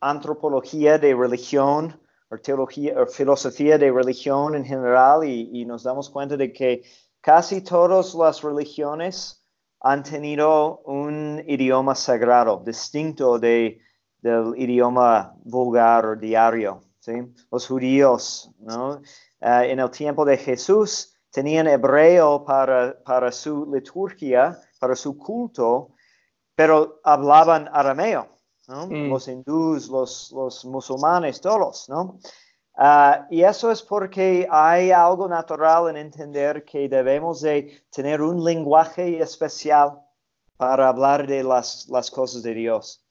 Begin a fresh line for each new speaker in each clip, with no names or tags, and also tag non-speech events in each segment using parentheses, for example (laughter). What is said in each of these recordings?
antropología de religión o teología o filosofía de religión en general y, nos damos cuenta de que casi todas las religiones han tenido un idioma sagrado distinto de, del idioma vulgar o diario. ¿sí? Los judíos, ¿no? Eh, en el tiempo de Jesús, tenían hebreo para, para su liturgia, para su culto, pero hablaban arameo. ¿No?
Mm.
Los hindús, los, los musulmanes, todos, ¿no? Ah, y eso es porque hay algo natural en entender que debemos de tener un lenguaje especial para hablar de las, las cosas de Dios.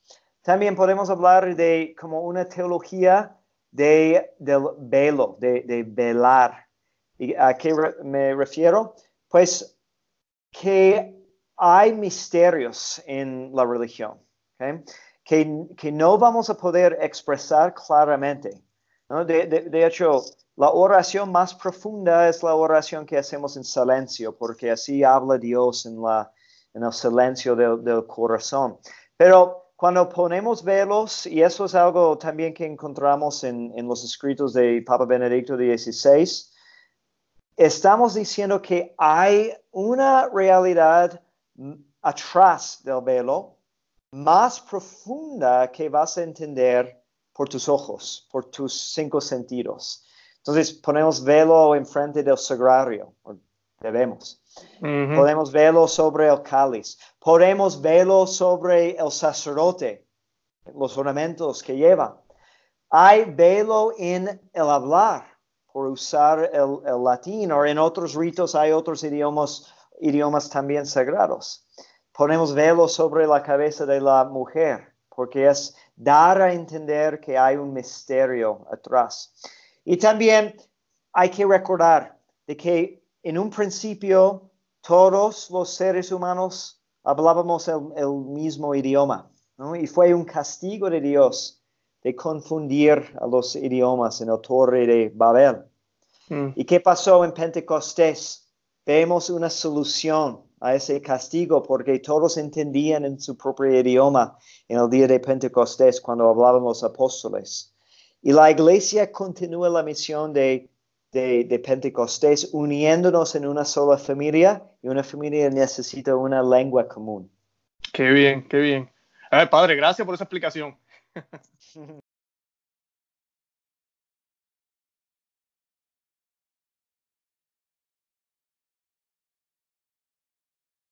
También podemos hablar de como una teología de, del velo, de, de velar. ¿Y a qué re- me refiero? Pues que hay misterios en la religión. Que, no vamos a poder expresar claramente. De, hecho, la oración más profunda es la oración que hacemos en silencio, porque así habla Dios en, el silencio del, corazón. Pero cuando ponemos velos, y eso es algo también que encontramos en, los escritos de Papa Benedicto XVI, estamos diciendo que hay una realidad atrás del velo más profunda que vas a entender por tus ojos, por tus cinco sentidos. Entonces ponemos velo enfrente del sagrario, debemos. Podemos verlo sobre el cáliz. Podemos verlo sobre el sacerdote, los ornamentos que lleva. Hay velo en el hablar, por usar el, el latín, o en otros ritos hay otros idiomas, idiomas también sagrados. Podemos verlo sobre la cabeza de la mujer, porque es dar a entender que hay un misterio atrás. Y también hay que recordar de que en un principio todos los seres humanos hablábamos el, el mismo idioma, ¿no? Y fue un castigo de Dios de confundir a los idiomas en el torre de Babel.
Mm.
¿Y qué pasó en Pentecostés? Vemos una solución a ese castigo porque todos entendían en su propio idioma en el día de Pentecostés cuando hablaban los apóstoles. Y la iglesia continúa la misión de, de, de Pentecostés uniéndonos en una sola familia y una familia necesita una lengua común.
Qué bien, qué bien. A ver, padre, gracias por esa explicación. (laughs)